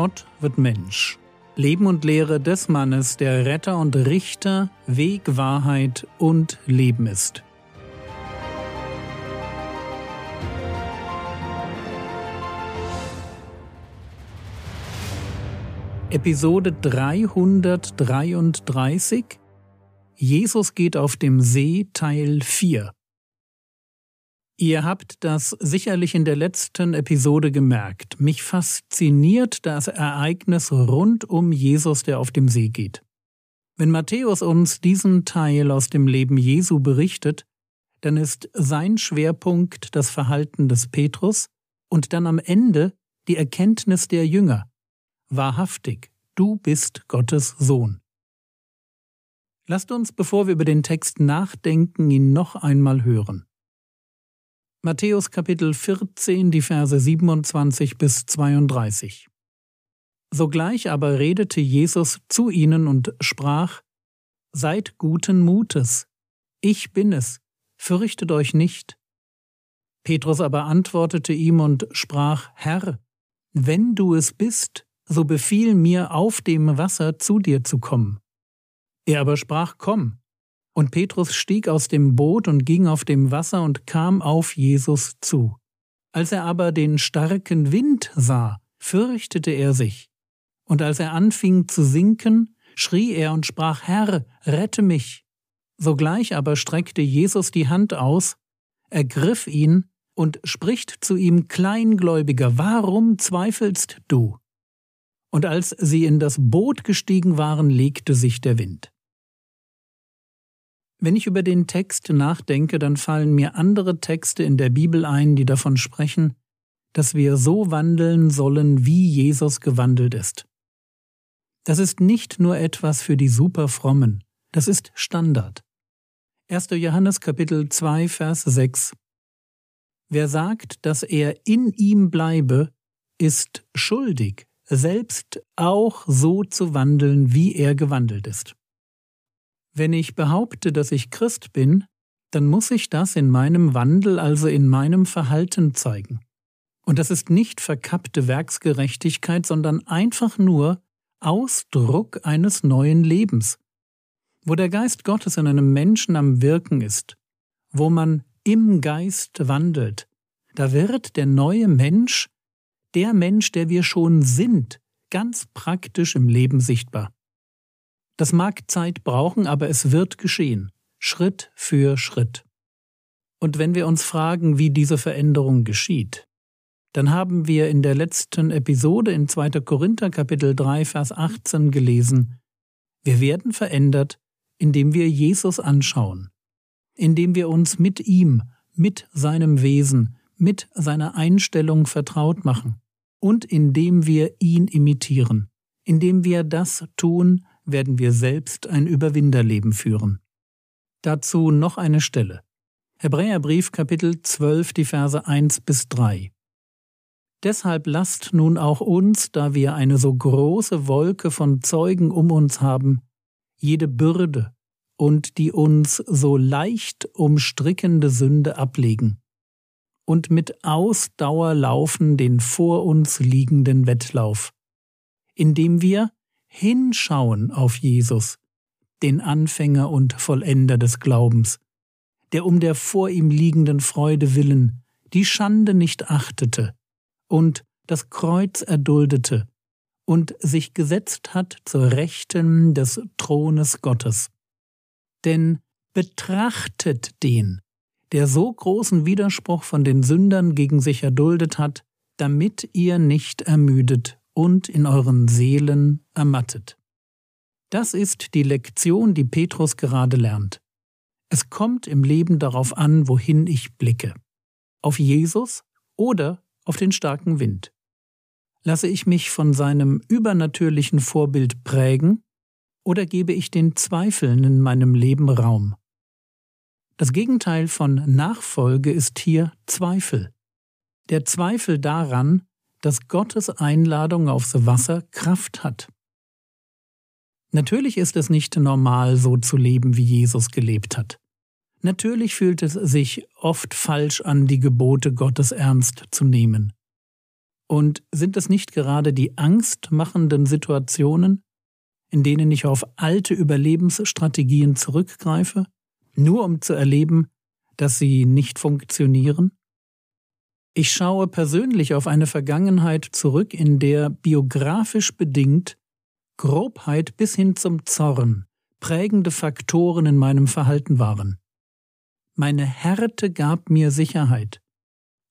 Gott wird Mensch. Leben und Lehre des Mannes, der Retter und Richter, Weg, Wahrheit und Leben ist. Episode 333 Jesus geht auf dem See Teil 4 Ihr habt das sicherlich in der letzten Episode gemerkt. Mich fasziniert das Ereignis rund um Jesus, der auf dem See geht. Wenn Matthäus uns diesen Teil aus dem Leben Jesu berichtet, dann ist sein Schwerpunkt das Verhalten des Petrus und dann am Ende die Erkenntnis der Jünger. Wahrhaftig, du bist Gottes Sohn. Lasst uns, bevor wir über den Text nachdenken, ihn noch einmal hören. Matthäus Kapitel 14, die Verse 27 bis 32. Sogleich aber redete Jesus zu ihnen und sprach, Seid guten Mutes, ich bin es, fürchtet euch nicht. Petrus aber antwortete ihm und sprach, Herr, wenn du es bist, so befiehl mir auf dem Wasser zu dir zu kommen. Er aber sprach, Komm. Und Petrus stieg aus dem Boot und ging auf dem Wasser und kam auf Jesus zu. Als er aber den starken Wind sah, fürchtete er sich. Und als er anfing zu sinken, schrie er und sprach, Herr, rette mich. Sogleich aber streckte Jesus die Hand aus, ergriff ihn und spricht zu ihm, Kleingläubiger, warum zweifelst du? Und als sie in das Boot gestiegen waren, legte sich der Wind. Wenn ich über den Text nachdenke, dann fallen mir andere Texte in der Bibel ein, die davon sprechen, dass wir so wandeln sollen, wie Jesus gewandelt ist. Das ist nicht nur etwas für die Superfrommen, das ist Standard. 1. Johannes Kapitel 2 Vers 6 Wer sagt, dass er in ihm bleibe, ist schuldig, selbst auch so zu wandeln, wie er gewandelt ist. Wenn ich behaupte, dass ich Christ bin, dann muss ich das in meinem Wandel, also in meinem Verhalten zeigen. Und das ist nicht verkappte Werksgerechtigkeit, sondern einfach nur Ausdruck eines neuen Lebens, wo der Geist Gottes in einem Menschen am Wirken ist, wo man im Geist wandelt, da wird der neue Mensch, der Mensch, der wir schon sind, ganz praktisch im Leben sichtbar. Das mag Zeit brauchen, aber es wird geschehen, Schritt für Schritt. Und wenn wir uns fragen, wie diese Veränderung geschieht, dann haben wir in der letzten Episode in 2. Korinther Kapitel 3 Vers 18 gelesen, wir werden verändert, indem wir Jesus anschauen, indem wir uns mit ihm, mit seinem Wesen, mit seiner Einstellung vertraut machen und indem wir ihn imitieren, indem wir das tun, werden wir selbst ein Überwinderleben führen. Dazu noch eine Stelle. Hebräerbrief Kapitel 12, die Verse 1 bis 3. Deshalb lasst nun auch uns, da wir eine so große Wolke von Zeugen um uns haben, jede Bürde und die uns so leicht umstrickende Sünde ablegen und mit Ausdauer laufen den vor uns liegenden Wettlauf, indem wir hinschauen auf Jesus, den Anfänger und Vollender des Glaubens, der um der vor ihm liegenden Freude willen die Schande nicht achtete und das Kreuz erduldete und sich gesetzt hat zur Rechten des Thrones Gottes. Denn betrachtet den, der so großen Widerspruch von den Sündern gegen sich erduldet hat, damit ihr nicht ermüdet und in euren Seelen ermattet. Das ist die Lektion, die Petrus gerade lernt. Es kommt im Leben darauf an, wohin ich blicke. Auf Jesus oder auf den starken Wind. Lasse ich mich von seinem übernatürlichen Vorbild prägen oder gebe ich den Zweifeln in meinem Leben Raum? Das Gegenteil von Nachfolge ist hier Zweifel. Der Zweifel daran, dass Gottes Einladung aufs Wasser Kraft hat. Natürlich ist es nicht normal, so zu leben, wie Jesus gelebt hat. Natürlich fühlt es sich oft falsch an, die Gebote Gottes ernst zu nehmen. Und sind es nicht gerade die angstmachenden Situationen, in denen ich auf alte Überlebensstrategien zurückgreife, nur um zu erleben, dass sie nicht funktionieren? Ich schaue persönlich auf eine Vergangenheit zurück, in der biografisch bedingt Grobheit bis hin zum Zorn prägende Faktoren in meinem Verhalten waren. Meine Härte gab mir Sicherheit.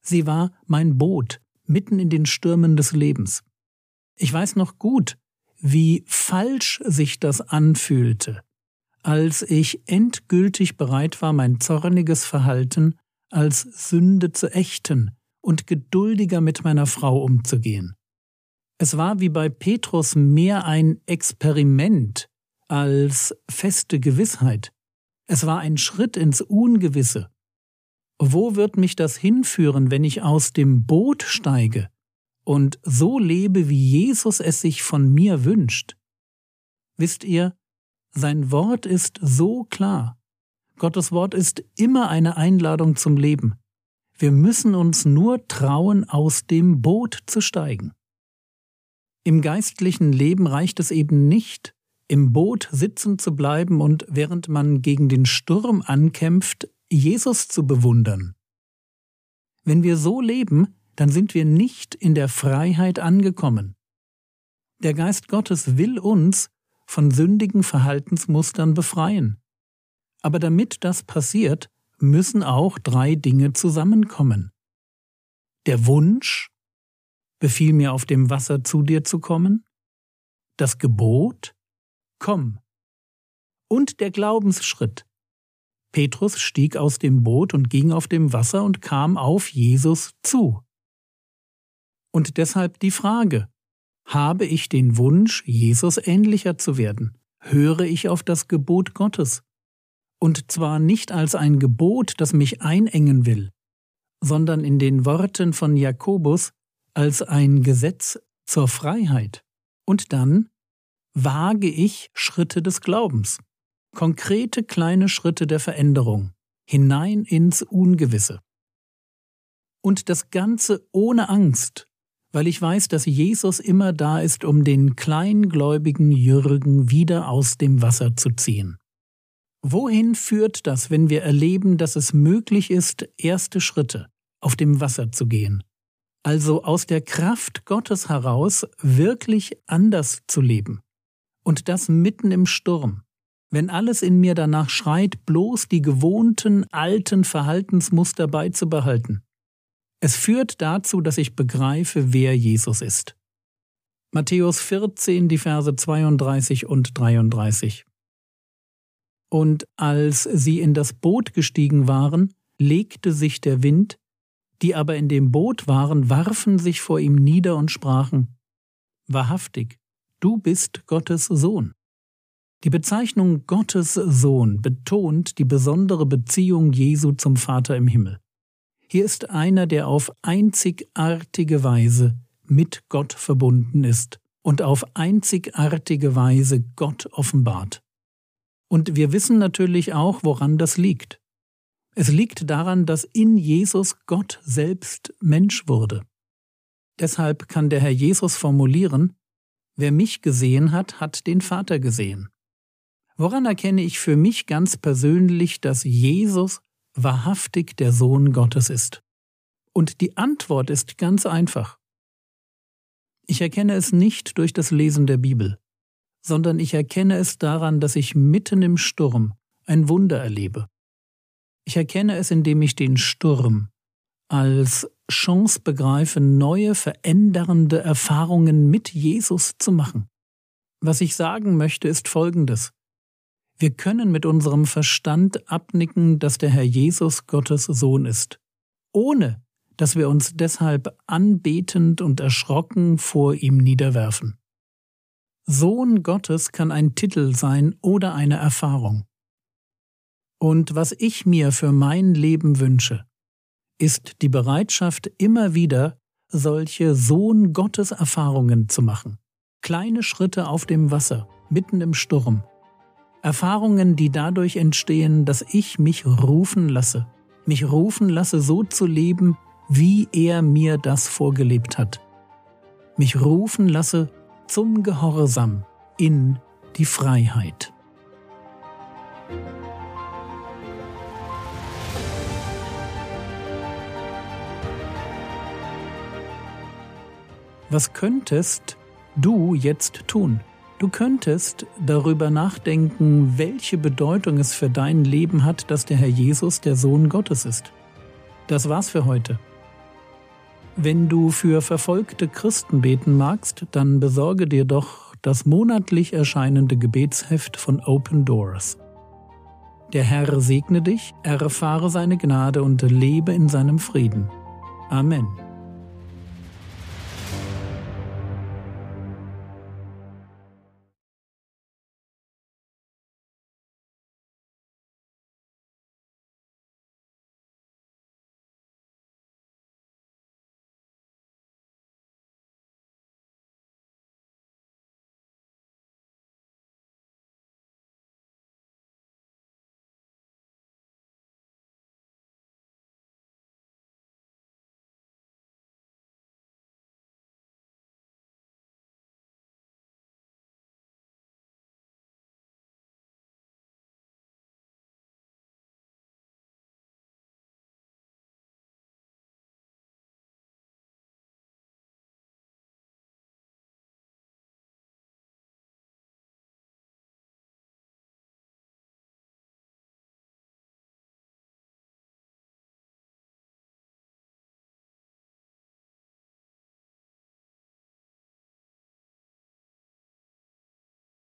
Sie war mein Boot mitten in den Stürmen des Lebens. Ich weiß noch gut, wie falsch sich das anfühlte, als ich endgültig bereit war, mein zorniges Verhalten als Sünde zu ächten und geduldiger mit meiner Frau umzugehen. Es war wie bei Petrus mehr ein Experiment als feste Gewissheit. Es war ein Schritt ins Ungewisse. Wo wird mich das hinführen, wenn ich aus dem Boot steige und so lebe, wie Jesus es sich von mir wünscht? Wisst ihr, sein Wort ist so klar. Gottes Wort ist immer eine Einladung zum Leben. Wir müssen uns nur trauen, aus dem Boot zu steigen. Im geistlichen Leben reicht es eben nicht, im Boot sitzen zu bleiben und während man gegen den Sturm ankämpft, Jesus zu bewundern. Wenn wir so leben, dann sind wir nicht in der Freiheit angekommen. Der Geist Gottes will uns von sündigen Verhaltensmustern befreien. Aber damit das passiert, müssen auch drei Dinge zusammenkommen. Der Wunsch, befiehl mir auf dem Wasser zu dir zu kommen, das Gebot, komm, und der Glaubensschritt. Petrus stieg aus dem Boot und ging auf dem Wasser und kam auf Jesus zu. Und deshalb die Frage, habe ich den Wunsch, Jesus ähnlicher zu werden? Höre ich auf das Gebot Gottes? Und zwar nicht als ein Gebot, das mich einengen will, sondern in den Worten von Jakobus als ein Gesetz zur Freiheit. Und dann wage ich Schritte des Glaubens, konkrete kleine Schritte der Veränderung, hinein ins Ungewisse. Und das Ganze ohne Angst, weil ich weiß, dass Jesus immer da ist, um den kleingläubigen Jürgen wieder aus dem Wasser zu ziehen. Wohin führt das, wenn wir erleben, dass es möglich ist, erste Schritte auf dem Wasser zu gehen? Also aus der Kraft Gottes heraus wirklich anders zu leben. Und das mitten im Sturm. Wenn alles in mir danach schreit, bloß die gewohnten alten Verhaltensmuster beizubehalten. Es führt dazu, dass ich begreife, wer Jesus ist. Matthäus 14, die Verse 32 und 33. Und als sie in das Boot gestiegen waren, legte sich der Wind, die aber in dem Boot waren, warfen sich vor ihm nieder und sprachen Wahrhaftig, du bist Gottes Sohn. Die Bezeichnung Gottes Sohn betont die besondere Beziehung Jesu zum Vater im Himmel. Hier ist einer, der auf einzigartige Weise mit Gott verbunden ist und auf einzigartige Weise Gott offenbart. Und wir wissen natürlich auch, woran das liegt. Es liegt daran, dass in Jesus Gott selbst Mensch wurde. Deshalb kann der Herr Jesus formulieren, wer mich gesehen hat, hat den Vater gesehen. Woran erkenne ich für mich ganz persönlich, dass Jesus wahrhaftig der Sohn Gottes ist? Und die Antwort ist ganz einfach. Ich erkenne es nicht durch das Lesen der Bibel sondern ich erkenne es daran, dass ich mitten im Sturm ein Wunder erlebe. Ich erkenne es, indem ich den Sturm als Chance begreife, neue, verändernde Erfahrungen mit Jesus zu machen. Was ich sagen möchte, ist Folgendes. Wir können mit unserem Verstand abnicken, dass der Herr Jesus Gottes Sohn ist, ohne dass wir uns deshalb anbetend und erschrocken vor ihm niederwerfen. Sohn Gottes kann ein Titel sein oder eine Erfahrung. Und was ich mir für mein Leben wünsche, ist die Bereitschaft, immer wieder solche Sohn Gottes Erfahrungen zu machen. Kleine Schritte auf dem Wasser, mitten im Sturm. Erfahrungen, die dadurch entstehen, dass ich mich rufen lasse, mich rufen lasse, so zu leben, wie er mir das vorgelebt hat mich rufen lasse zum Gehorsam in die Freiheit. Was könntest du jetzt tun? Du könntest darüber nachdenken, welche Bedeutung es für dein Leben hat, dass der Herr Jesus der Sohn Gottes ist. Das war's für heute. Wenn du für verfolgte Christen beten magst, dann besorge dir doch das monatlich erscheinende Gebetsheft von Open Doors. Der Herr segne dich, erfahre seine Gnade und lebe in seinem Frieden. Amen.